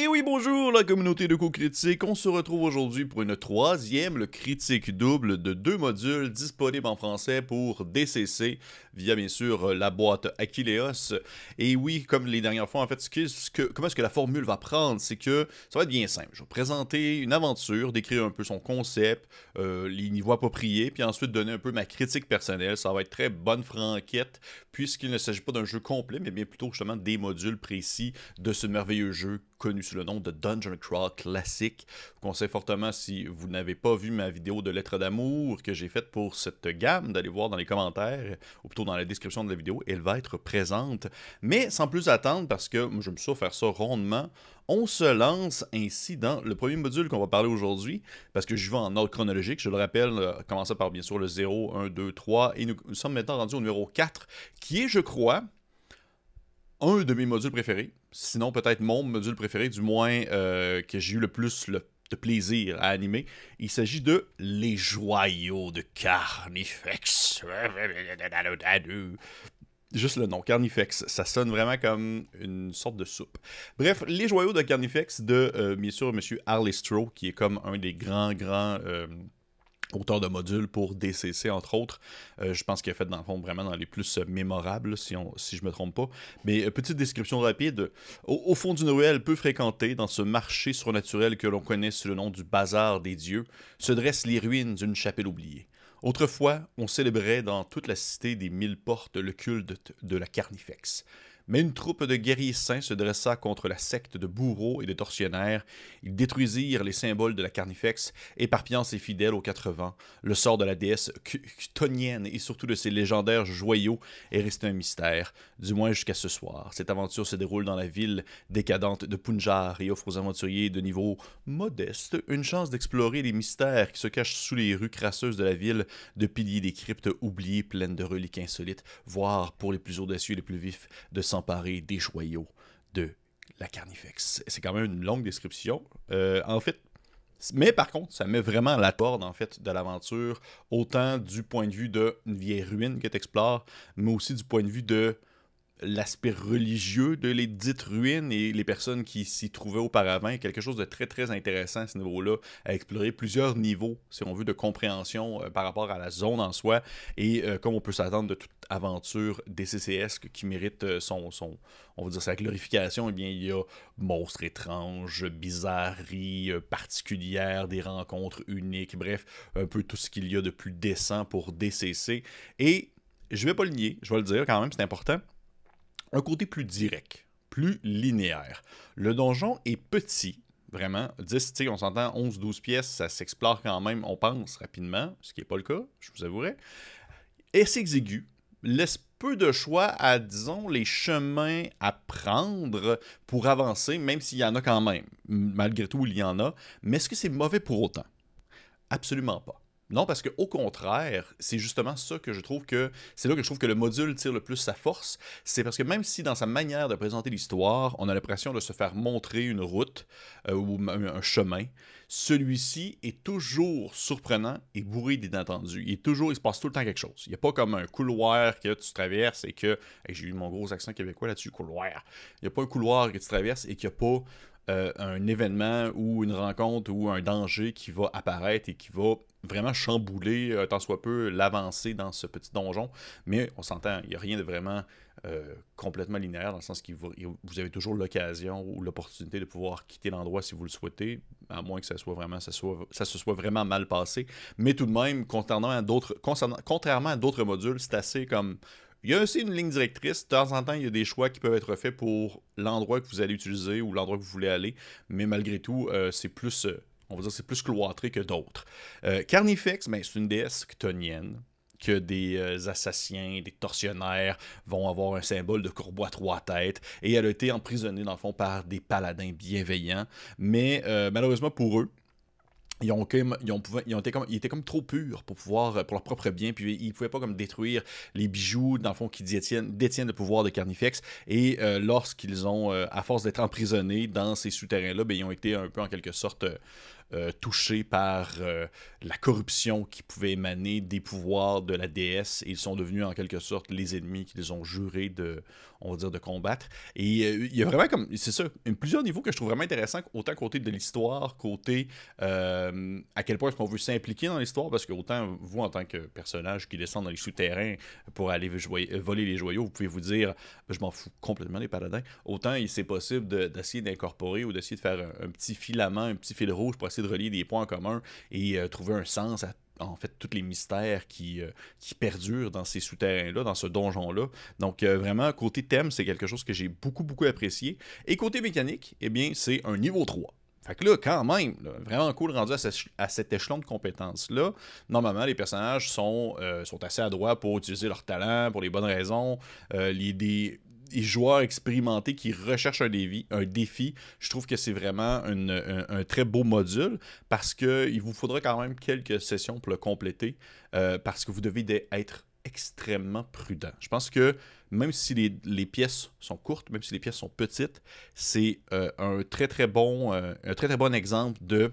Et oui, bonjour la communauté de co-critiques. On se retrouve aujourd'hui pour une troisième critique double de deux modules disponibles en français pour DCC via bien sûr la boîte Aquileos. Et oui, comme les dernières fois, en fait, ce que, comment est-ce que la formule va prendre, c'est que ça va être bien simple. Je vais présenter une aventure, décrire un peu son concept, euh, les niveaux appropriés, puis ensuite donner un peu ma critique personnelle. Ça va être très bonne franquette, puisqu'il ne s'agit pas d'un jeu complet, mais bien plutôt justement des modules précis de ce merveilleux jeu connu sous le nom de Dungeon Crawl classique. Je vous conseille fortement, si vous n'avez pas vu ma vidéo de lettres d'amour que j'ai faite pour cette gamme, d'aller voir dans les commentaires, ou plutôt dans la description de la vidéo, elle va être présente. Mais sans plus attendre, parce que je me suis faire ça rondement, on se lance ainsi dans le premier module qu'on va parler aujourd'hui, parce que je vais en ordre chronologique, je le rappelle, euh, commençant par bien sûr le 0, 1, 2, 3, et nous, sommes maintenant rendus au numéro 4, qui est, je crois, un de mes modules préférés, sinon peut-être mon module préféré, du moins euh, que j'ai eu le plus de plaisir à animer. Il s'agit de Les Joyaux de Carnifex. Juste le nom, Carnifex, ça sonne vraiment comme une sorte de soupe. Bref, les joyaux de Carnifex de, euh, bien sûr, M. Arlistro, qui est comme un des grands, grands euh, auteur de modules pour DCC, entre autres. Euh, je pense qu'il a fait, dans le fond, vraiment dans les plus mémorables, si, je me trompe pas. Mais euh, petite description rapide. Au, fond du Noël peu fréquenté, dans ce marché surnaturel que l'on connaît sous le nom du Bazar des Dieux, se dressent les ruines d'une chapelle oubliée. Autrefois, on célébrait dans toute la cité des mille portes le culte de la Carnifex. Mais une troupe de guerriers saints se dressa contre la secte de bourreaux et de tortionnaires. Ils détruisirent les symboles de la carnifex, éparpillant ses fidèles aux quatre vents. Le sort de la déesse Chtonienne et surtout de ses légendaires joyaux est resté un mystère, du moins jusqu'à ce soir. Cette aventure se déroule dans la ville décadente de Punjar et offre aux aventuriers de niveau modeste une chance d'explorer les mystères qui se cachent sous les rues crasseuses de la ville, de piliers des cryptes oubliées pleines de reliques insolites, voire pour les plus audacieux et les plus vifs de sang des joyaux de la Carnifex. C'est quand même une longue description. Euh, en fait, mais par contre, ça met vraiment la corde en fait de l'aventure, autant du point de vue d'une vieille ruine que tu explores, mais aussi du point de vue de l'aspect religieux de les dites ruines et les personnes qui s'y trouvaient auparavant. Quelque chose de très très intéressant à ce niveau-là, à explorer plusieurs niveaux, si on veut, de compréhension euh, par rapport à la zone en soi et euh, comme on peut s'attendre de toute aventure DCCS qui mérite euh, son, son, on va dire sa glorification, eh bien il y a monstres étranges, bizarreries particulières, des rencontres uniques, bref, un peu tout ce qu'il y a de plus décent pour DCC. Et je vais pas le nier, je vais le dire quand même, c'est important un côté plus direct, plus linéaire. Le donjon est petit, vraiment. 10, on s'entend 11-12 pièces, ça s'explore quand même, on pense, rapidement, ce qui n'est pas le cas, je vous avouerai. Et exigu, laisse peu de choix à, disons, les chemins à prendre pour avancer, même s'il y en a quand même. Malgré tout, il y en a. Mais est-ce que c'est mauvais pour autant? Absolument pas. Non, parce que au contraire, c'est justement ça que je trouve que c'est là que je trouve que le module tire le plus sa force. C'est parce que même si dans sa manière de présenter l'histoire, on a l'impression de se faire montrer une route euh, ou un chemin, celui-ci est toujours surprenant et bourré d'inattendus. Il est toujours, il se passe tout le temps quelque chose. Il n'y a pas comme un couloir que tu traverses et que j'ai eu mon gros accent québécois là-dessus, couloir. Il n'y a pas un couloir que tu traverses et qu'il n'y a pas euh, un événement ou une rencontre ou un danger qui va apparaître et qui va vraiment chambouler euh, tant soit peu l'avancée dans ce petit donjon. Mais on s'entend, il n'y a rien de vraiment euh, complètement linéaire dans le sens que vous, avez toujours l'occasion ou l'opportunité de pouvoir quitter l'endroit si vous le souhaitez, à moins que ça soit vraiment ça, se soit vraiment mal passé. Mais tout de même, d'autres, contrairement à d'autres modules, c'est assez comme il y a aussi une ligne directrice. De temps en temps, il y a des choix qui peuvent être faits pour l'endroit que vous allez utiliser ou l'endroit que vous voulez aller. Mais malgré tout, euh, c'est plus, euh, on va dire, c'est plus cloîtré que d'autres. Euh, Carnifex, ben, c'est une déesse ctonienne que des assassins, des tortionnaires vont avoir un symbole de courbois à trois têtes. Et elle a été emprisonnée, dans le fond, par des paladins bienveillants. Mais malheureusement pour eux, ils étaient comme trop purs pour pouvoir pour leur propre bien puis ils pouvaient pas comme détruire les bijoux dans le fond qui détiennent, détiennent le pouvoir de Carnifex. Et euh, lorsqu'ils ont euh, à force d'être emprisonnés dans ces souterrains là ben, ils ont été un peu en quelque sorte euh, touchés par euh, la corruption qui pouvait émaner des pouvoirs de la déesse ils sont devenus en quelque sorte les ennemis qu'ils ont juré de, on va dire, de combattre. Et euh, il y a vraiment comme, c'est ça, plusieurs niveaux que je trouve vraiment intéressants, autant côté de l'histoire, côté à quel point est-ce qu'on veut s'impliquer dans l'histoire, parce que autant vous en tant que personnage qui descend dans les souterrains pour aller voler les joyaux, vous pouvez vous dire, je m'en fous complètement des paladins. Autant c'est possible d'essayer d'incorporer ou d'essayer de faire un, un, petit filament, un petit fil rouge pour essayer de relier des points en commun et euh, trouver un sens à en fait tous les mystères qui, euh, qui perdurent dans ces souterrains-là, dans ce donjon-là. Donc euh, vraiment, côté thème, c'est quelque chose que j'ai beaucoup, beaucoup apprécié. Et côté mécanique, eh bien, c'est un niveau 3. Fait que là, quand même, vraiment cool rendu à, cet échelon de compétences-là. Normalement, les personnages sont, sont assez adroits pour utiliser leur talent, pour les bonnes raisons. les, les joueurs expérimentés qui recherchent un défi, un défi je trouve que c'est vraiment un, très beau module parce qu'il vous faudra quand même quelques sessions pour le compléter euh, parce que vous devez être extrêmement prudent. Je pense que même si les, pièces sont courtes, même si les pièces sont petites, c'est euh, un très très bon euh, un très très bon exemple de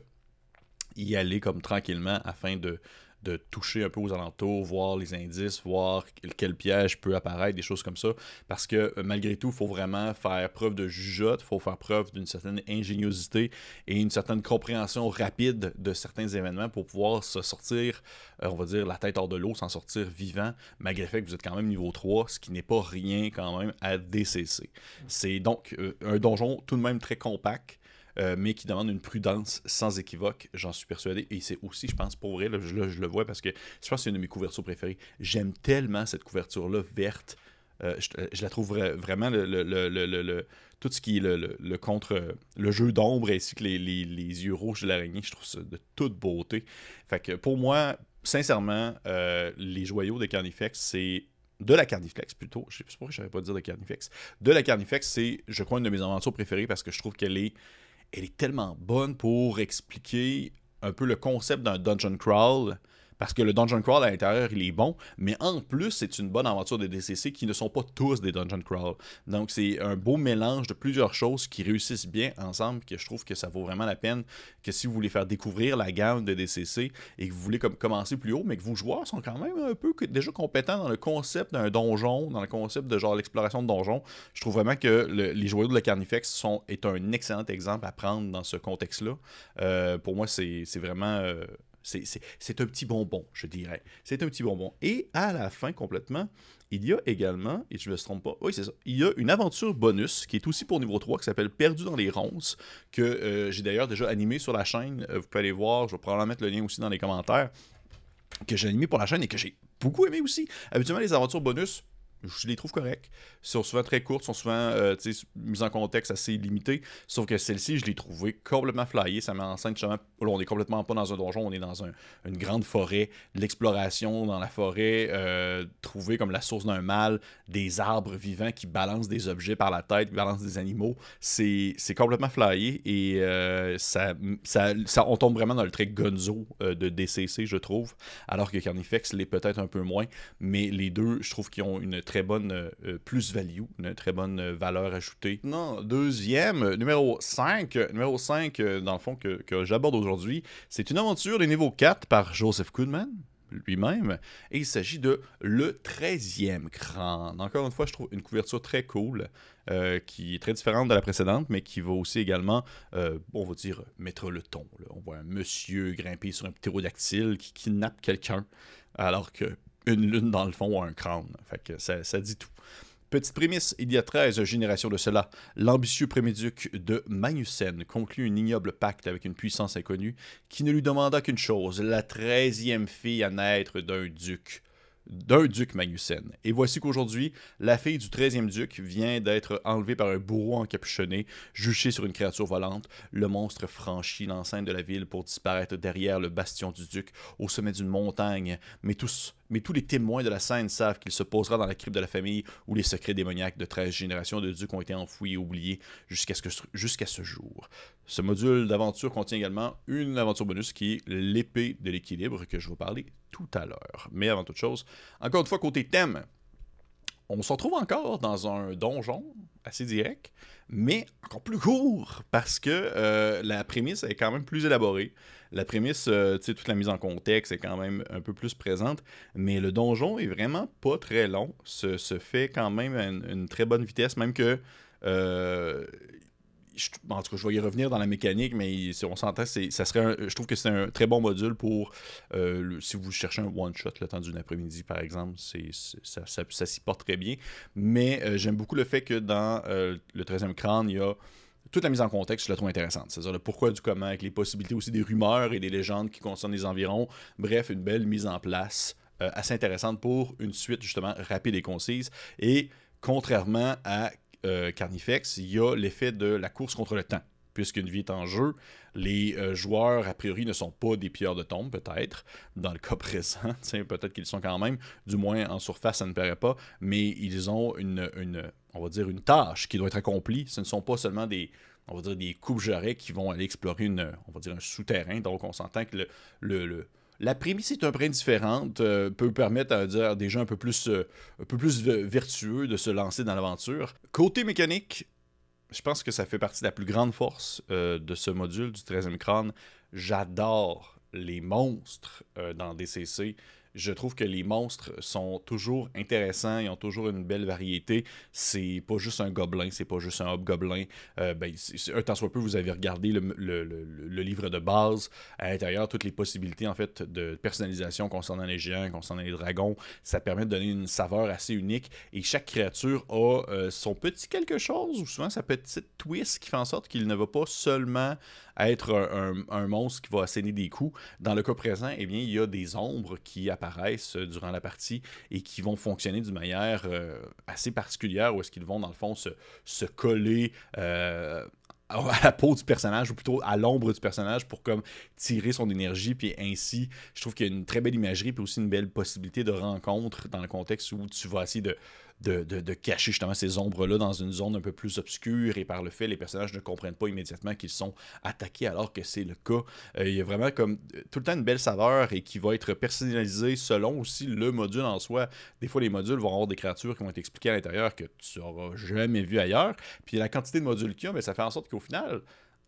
y aller comme tranquillement afin de de toucher un peu aux alentours, voir les indices, voir quel piège peut apparaître, des choses comme ça. Parce que euh, malgré tout, il faut vraiment faire preuve de jugeote, il faut faire preuve d'une certaine ingéniosité et une certaine compréhension rapide de certains événements pour pouvoir se sortir, euh, on va dire, la tête hors de l'eau, s'en sortir vivant, malgré le fait que vous êtes quand même niveau 3, ce qui n'est pas rien quand même à DCC. C'est donc euh, un donjon tout de même très compact. Euh, mais qui demande une prudence sans équivoque, j'en suis persuadé. Et c'est aussi, je pense, pour vrai, je, le vois parce que je pense que c'est une de mes couvertures préférées. J'aime tellement cette couverture-là verte. Euh, je, la trouve vraiment le, tout ce qui est le, contre le jeu d'ombre ainsi que les, yeux rouges de l'araignée, je trouve ça de toute beauté. Fait que pour moi, sincèrement, euh, les joyaux de Carnifex, c'est de la Carnifex plutôt. Je sais pas pourquoi je savais pas dire de Carnifex. De la Carnifex, c'est, je crois, une de mes aventures préférées parce que je trouve qu'elle est elle est tellement bonne pour expliquer un peu le concept d'un dungeon crawl parce que le dungeon crawl à l'intérieur, il est bon, mais en plus, c'est une bonne aventure de DCC qui ne sont pas tous des dungeon crawl. Donc, c'est un beau mélange de plusieurs choses qui réussissent bien ensemble, que je trouve que ça vaut vraiment la peine, que si vous voulez faire découvrir la gamme de DCC et que vous voulez comme commencer plus haut, mais que vos joueurs sont quand même un peu déjà compétents dans le concept d'un donjon, dans le concept de genre l'exploration de donjon, je trouve vraiment que les joueurs de la Carnifex sont, est un excellent exemple à prendre dans ce contexte-là. Euh, pour moi, c'est vraiment... Euh, c'est un petit bonbon, je dirais. C'est un petit bonbon. Et à la fin, complètement, il y a également, et je ne me trompe pas, oui, c'est ça, il y a une aventure bonus qui est aussi pour niveau 3 qui s'appelle Perdu dans les ronces, que euh, j'ai d'ailleurs déjà animé sur la chaîne. Euh, vous pouvez aller voir, je vais probablement mettre le lien aussi dans les commentaires, que j'ai animé pour la chaîne et que j'ai beaucoup aimé aussi. Habituellement, les aventures bonus, je les trouve corrects. Ils sont souvent très courtes, sont souvent euh, mises en contexte assez limité. Sauf que celle-ci, je l'ai trouvée complètement flyée. Ça met en scène justement. On est complètement pas dans un donjon, on est dans une grande forêt, l'exploration dans la forêt, euh, trouver comme la source d'un mal, des arbres vivants qui balancent des objets par la tête, qui balancent des animaux. C'est complètement flyé et euh, ça, ça, on tombe vraiment dans le trait gonzo de DCC, je trouve. Alors que Carnifex l'est peut-être un peu moins. Mais les deux, je trouve qu'ils ont une très bonne euh, euh, plus-value, une très bonne euh, valeur ajoutée. Non, deuxième, numéro 5, numéro 5, dans le fond, que, j'aborde aujourd'hui, c'est une aventure de niveau 4 par Joseph Goodman lui-même. Et il s'agit de Le 13e cran. Encore une fois, je trouve une couverture très cool, qui est très différente de la précédente, mais qui va aussi également, on va dire, mettre le ton. On voit un monsieur grimper sur un ptérodactyle qui kidnappe quelqu'un, alors que une lune dans le fond ou un crâne. Fait ça, dit tout. Petite prémisse, il y a 13 générations de cela, l'ambitieux préméduc de Magnussen conclut un ignoble pacte avec une puissance inconnue qui ne lui demanda qu'une chose, la treizième fille à naître d'un duc d'un duc Magnussen. Et voici qu'aujourd'hui, la fille du 13e duc vient d'être enlevée par un bourreau encapuchonné, juché sur une créature volante. Le monstre franchit l'enceinte de la ville pour disparaître derrière le bastion du duc, au sommet d'une montagne. Mais tous, mais tous les témoins de la scène savent qu'il se posera dans la crypte de la famille où les secrets démoniaques de 13 générations de ducs ont été enfouis et oubliés jusqu'à ce, ce jour. Ce module d'aventure contient également une aventure bonus qui est l'épée de l'équilibre que je vous parler tout à l'heure. Mais avant toute chose, encore une fois, côté thème, on se retrouve encore dans un donjon assez direct, mais encore plus court, parce que euh, la prémisse est quand même plus élaborée. La prémisse, euh, tu sais, toute la mise en contexte est quand même un peu plus présente, mais le donjon est vraiment pas très long, se, fait quand même à une, une très bonne vitesse, même que euh, en tout cas, je vais y revenir dans la mécanique, mais si on s'entend, ça serait je trouve que c'est un très bon module pour euh, si vous cherchez un one-shot le temps d'une après-midi, par exemple, ça, s'y porte très bien. Mais euh, j'aime beaucoup le fait que dans euh, le 13e crâne, il y a toute la mise en contexte, je la trouve intéressante. C'est-à-dire le pourquoi du comment, avec les possibilités aussi des rumeurs et des légendes qui concernent les environs. Bref, une belle mise en place assez intéressante pour une suite justement rapide et concise. Et contrairement à euh, Carnifex, il y a l'effet de la course contre le temps. Puisqu'une vie est en jeu, les euh, joueurs, a priori, ne sont pas des pilleurs de tombes, peut-être, dans le cas présent. peut-être qu'ils sont quand même, du moins en surface, ça ne paraît pas, mais ils ont une, tâche qui doit être accomplie. Ce ne sont pas seulement des, on va dire, des coupes jarrets qui vont aller explorer une, on va dire, un souterrain. Donc, on s'entend que le, le la prémisse est un brin différente, euh, peut permettre à dire, des gens un peu plus, euh, un peu plus vertueux de se lancer dans l'aventure. Côté mécanique, je pense que ça fait partie de la plus grande force euh, de ce module du 13e crâne. J'adore les monstres dans DCC je trouve que les monstres sont toujours intéressants, ils ont toujours une belle variété. C'est pas juste un gobelin, c'est pas juste un hobgoblin. Euh, ben, un temps soit peu, vous avez regardé le, livre de base. À l'intérieur, toutes les possibilités en fait de personnalisation concernant les géants, concernant les dragons, ça permet de donner une saveur assez unique. Et chaque créature a euh, son petit quelque chose, ou souvent sa petite twist qui fait en sorte qu'il ne va pas seulement être un, monstre qui va asséner des coups. Dans le cas présent, eh bien, il y a des ombres qui apparaissent durant la partie et qui vont fonctionner d'une manière euh, assez particulière où est-ce qu'ils vont, dans le fond, se, coller euh, à la peau du personnage ou plutôt à l'ombre du personnage pour comme tirer son énergie puis ainsi je trouve qu'il y a une très belle imagerie puis aussi une belle possibilité de rencontre dans le contexte où tu vas essayer de de, cacher justement ces ombres-là dans une zone un peu plus obscure et par le fait, les personnages ne comprennent pas immédiatement qu'ils sont attaqués alors que c'est le cas. Euh, il y a vraiment comme euh, tout le temps une belle saveur et qui va être personnalisée selon aussi le module en soi. Des fois, les modules vont avoir des créatures qui vont être expliquées à l'intérieur que tu n'auras jamais vu ailleurs. Puis la quantité de modules qu'il y a, mais ça fait en sorte qu'au final,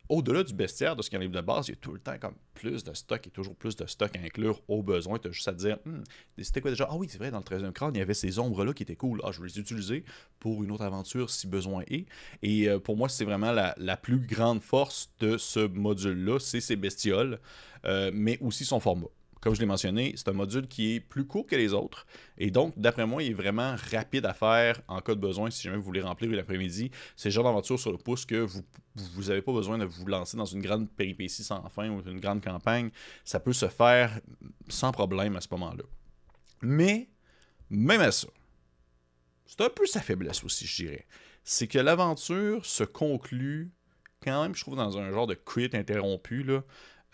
au-delà du bestiaire, de ce qui arrive de base, il y a tout le temps comme plus de stock et toujours plus de stock à inclure au besoin. Tu as juste à te dire, hmm, c'était quoi déjà? Ah oui, c'est vrai, dans le 13e crâne, il y avait ces ombres-là qui étaient cool. Ah, je vais les utiliser pour une autre aventure si besoin est. Et euh, pour moi, c'est vraiment la, plus grande force de ce module-là, c'est ses bestioles, euh, mais aussi son format. Comme je l'ai mentionné, c'est un module qui est plus court que les autres. Et donc, d'après moi, il est vraiment rapide à faire en cas de besoin si jamais vous voulez remplir une après-midi. C'est le genre d'aventure sur le pouce que vous n'avez pas besoin de vous lancer dans une grande péripétie sans fin ou une grande campagne. Ça peut se faire sans problème à ce moment-là. Mais, même à ça, c'est un peu sa faiblesse aussi, je dirais. C'est que l'aventure se conclut quand même, je trouve, dans un genre de crit interrompu. Là.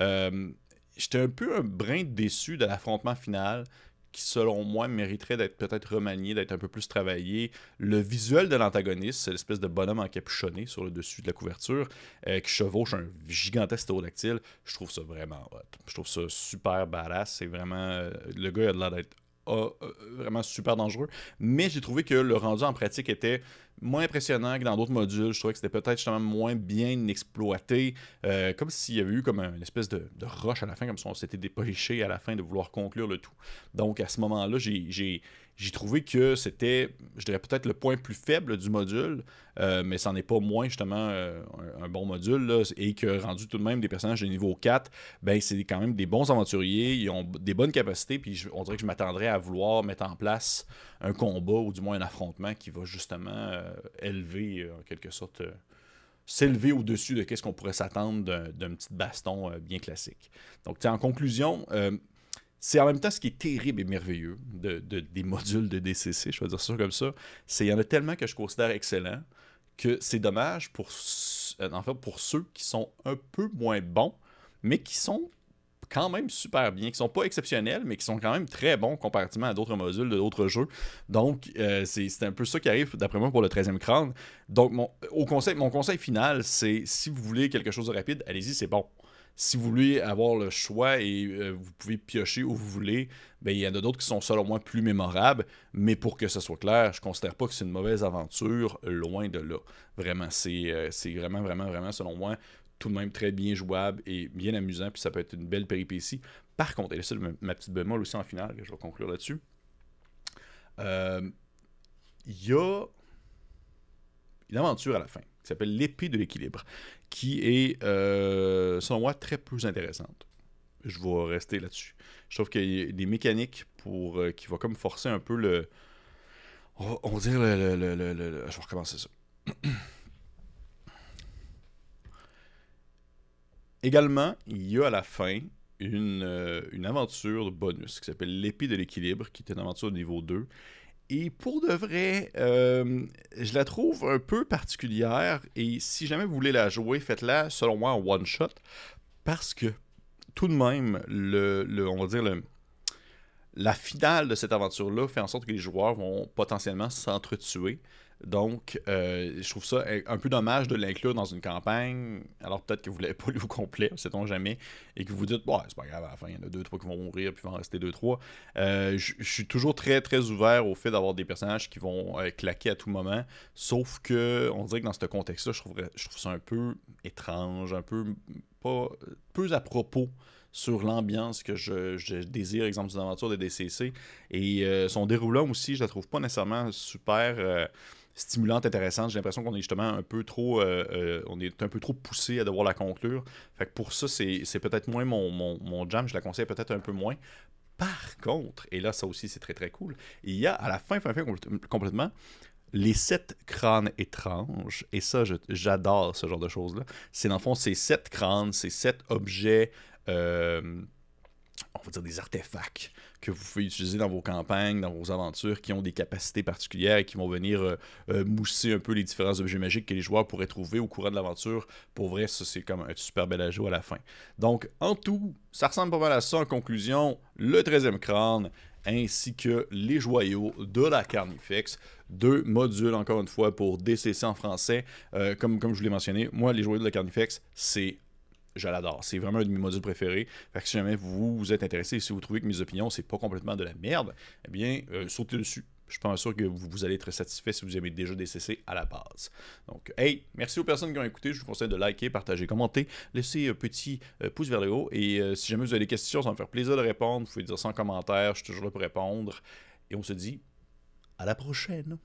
Euh, j'étais un peu un brin déçu de l'affrontement final qui, selon moi, mériterait d'être peut-être remanié, d'être un peu plus travaillé. Le visuel de l'antagoniste, c'est l'espèce de bonhomme encapuchonné sur le dessus de la couverture euh, qui chevauche un gigantesque stérodactyle. Je trouve ça vraiment hot. Je trouve ça super badass. C'est vraiment. Euh, le gars a l'air d'être euh, vraiment super dangereux. Mais j'ai trouvé que le rendu en pratique était moins impressionnant que dans d'autres modules. Je trouvais que c'était peut-être justement moins bien exploité. Euh, comme s'il y avait eu comme une espèce de, de rush à la fin, comme si on s'était dépêché à la fin de vouloir conclure le tout. Donc à ce moment-là, j'ai j'ai trouvé que c'était, je dirais peut-être le point plus faible du module, euh, mais c'en est pas moins justement euh, un, bon module, et que rendu tout de même des personnages de niveau 4, ben c'est quand même des bons aventuriers, ils ont des bonnes capacités, puis on dirait que je m'attendrais à vouloir mettre en place un combat, ou du moins un affrontement qui va justement euh, élever, en quelque sorte, s'élever au-dessus de ce qu'on pourrait s'attendre d'un petit baston bien classique. Donc, en conclusion, c'est en même temps ce qui est terrible et merveilleux de, des modules de DCC, je vais dire ça comme ça. C'est il y en a tellement que je considère excellents que c'est dommage pour, euh, pour ceux qui sont un peu moins bons, mais qui sont quand même super bien, qui sont pas exceptionnels, mais qui sont quand même très bons comparativement à d'autres modules de d'autres jeux. Donc, euh, c'est un peu ça qui arrive, d'après moi, pour le 13e crâne. Donc, mon conseil final, c'est si vous voulez quelque chose de rapide, allez-y, c'est bon si vous voulez avoir le choix et euh, vous pouvez piocher où vous voulez, ben, il y en a d'autres qui sont selon moi plus mémorables, mais pour que ce soit clair, je ne considère pas que c'est une mauvaise aventure, loin de là. Vraiment, c'est euh, vraiment, vraiment, vraiment, selon moi, tout de même très bien jouable et bien amusant, puis ça peut être une belle péripétie. Par contre, et c'est ma petite bémol aussi en finale, je vais conclure là-dessus. Euh, il y a une aventure à la fin qui s'appelle l'épée de l'équilibre, qui est, euh, selon moi, très peu intéressante. Je vais rester là-dessus. Je trouve qu'il y a des mécaniques pour, euh, qui vont comme forcer un peu le... On va, dire le, Je vais recommencer ça. Également, il y a à la fin une, euh, une aventure bonus qui s'appelle l'épée de l'équilibre, qui est une aventure de niveau 2 et pour de vrai, euh, je la trouve un peu particulière. Et si jamais vous voulez la jouer, faites-la, selon moi, en one-shot. Parce que, tout de même, le on va dire, le, la finale de cette aventure-là fait en sorte que les joueurs vont potentiellement s'entretuer. Donc, euh, je trouve ça un peu dommage de l'inclure dans une campagne. Alors, peut-être que vous ne l'avez pas lu au complet, sait-on jamais, et que vous dites, bon, c'est pas grave, à la fin, il y en a deux, trois qui vont mourir, puis il va en rester deux, trois. Euh, je suis toujours très, très ouvert au fait d'avoir des personnages qui vont euh, claquer à tout moment. Sauf que, on dirait que dans ce contexte-là, je trouve, je trouve ça un peu étrange, un peu pas peu à propos sur l'ambiance que je, désire, exemple d'une aventure de DCC. Et son déroulant aussi, je la trouve pas nécessairement super stimulante, intéressante. J'ai l'impression qu'on est justement un peu trop euh, euh, trop poussé à devoir la conclure. Fait que pour ça, c'est peut-être moins mon, mon, jam. Je la conseille peut-être un peu moins. Par contre, et là, ça aussi, c'est très très cool, il y a à la fin, fin, fin complètement, les sept crânes étranges. Et ça, j'adore ce genre de choses-là. C'est dans le fond, ces sept crânes, ces sept objets. Euh, on va dire des artefacts que vous pouvez utiliser dans vos campagnes, dans vos aventures, qui ont des capacités particulières et qui vont venir euh, euh, mousser un peu les différents objets magiques que les joueurs pourraient trouver au courant de l'aventure. Pour vrai, ça c'est comme un super bel ajout à la fin. Donc, en tout, ça ressemble pas mal à ça en conclusion. Le 13e crâne, ainsi que les joyaux de la Carnifex. Deux modules, encore une fois, pour DCC en français. Euh, comme, comme je vous l'ai mentionné, moi, les joyaux de la Carnifex, c'est je l'adore. C'est vraiment un de mes modules préférés. Fait que si jamais vous, vous êtes intéressé, si vous trouvez que mes opinions, c'est pas complètement de la merde, eh bien, euh, sautez dessus. Je suis pas sûr que vous, vous allez être satisfait si vous avez déjà DCC à la base. Donc, hey, merci aux personnes qui ont écouté. Je vous conseille de liker, partager, commenter, laisser un petit euh, pouce vers le haut. Et euh, si jamais vous avez des questions, ça va me faire plaisir de répondre. Vous pouvez dire ça en commentaire. Je suis toujours là pour répondre. Et on se dit à la prochaine.